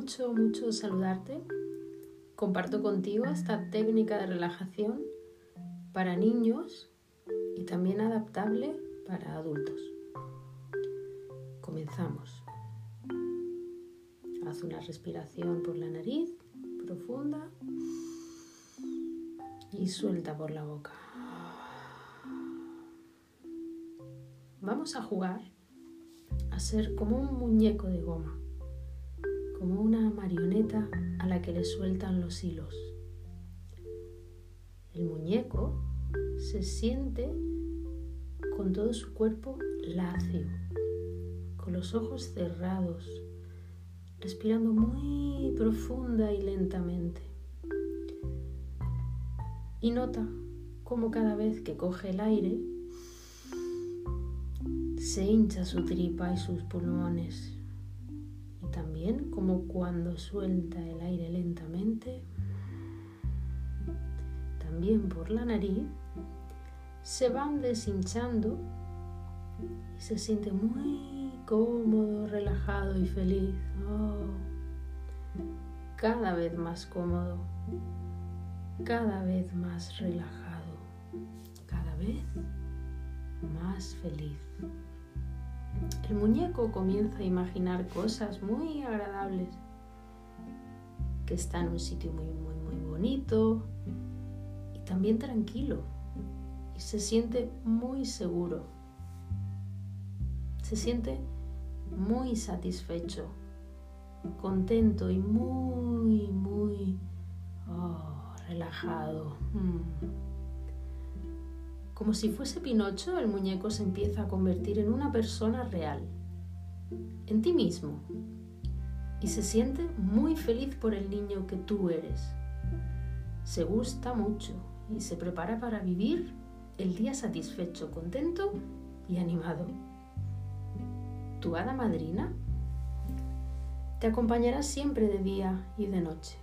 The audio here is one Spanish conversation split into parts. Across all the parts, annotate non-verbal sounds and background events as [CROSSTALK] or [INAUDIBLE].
mucho, mucho saludarte. Comparto contigo esta técnica de relajación para niños y también adaptable para adultos. Comenzamos. Haz una respiración por la nariz profunda y suelta por la boca. Vamos a jugar ser como un muñeco de goma, como una marioneta a la que le sueltan los hilos. El muñeco se siente con todo su cuerpo lacio, con los ojos cerrados, respirando muy profunda y lentamente. Y nota cómo cada vez que coge el aire, se hincha su tripa y sus pulmones. Y también como cuando suelta el aire lentamente, también por la nariz, se van deshinchando y se siente muy cómodo, relajado y feliz. Oh, cada vez más cómodo, cada vez más relajado, cada vez más feliz. El muñeco comienza a imaginar cosas muy agradables, que está en un sitio muy, muy, muy bonito y también tranquilo y se siente muy seguro. Se siente muy satisfecho, contento y muy, muy oh, relajado. Mm. Como si fuese Pinocho, el muñeco se empieza a convertir en una persona real, en ti mismo, y se siente muy feliz por el niño que tú eres. Se gusta mucho y se prepara para vivir el día satisfecho, contento y animado. Tu hada madrina te acompañará siempre de día y de noche.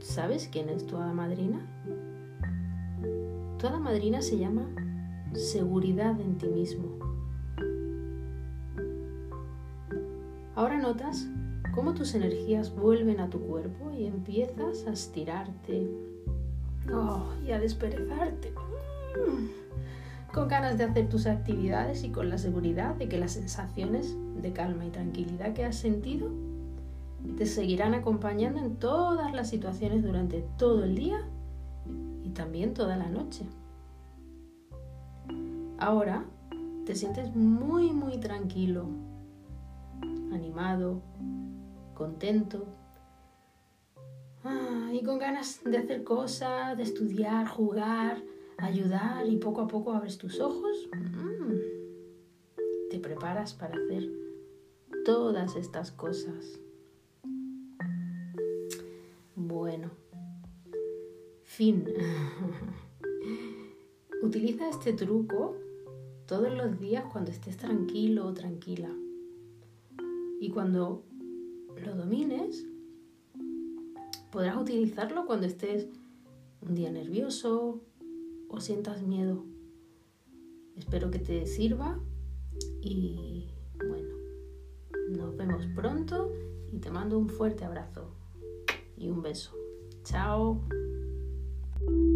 ¿Sabes quién es tu hada madrina? Toda madrina se llama seguridad en ti mismo. Ahora notas cómo tus energías vuelven a tu cuerpo y empiezas a estirarte. Oh, y a desperezarte. Mm, con ganas de hacer tus actividades y con la seguridad de que las sensaciones de calma y tranquilidad que has sentido te seguirán acompañando en todas las situaciones durante todo el día también toda la noche. Ahora te sientes muy, muy tranquilo, animado, contento ah, y con ganas de hacer cosas, de estudiar, jugar, ayudar y poco a poco abres tus ojos. Mm, te preparas para hacer todas estas cosas. [LAUGHS] Utiliza este truco todos los días cuando estés tranquilo o tranquila. Y cuando lo domines, podrás utilizarlo cuando estés un día nervioso o sientas miedo. Espero que te sirva y bueno, nos vemos pronto y te mando un fuerte abrazo y un beso. Chao. thank you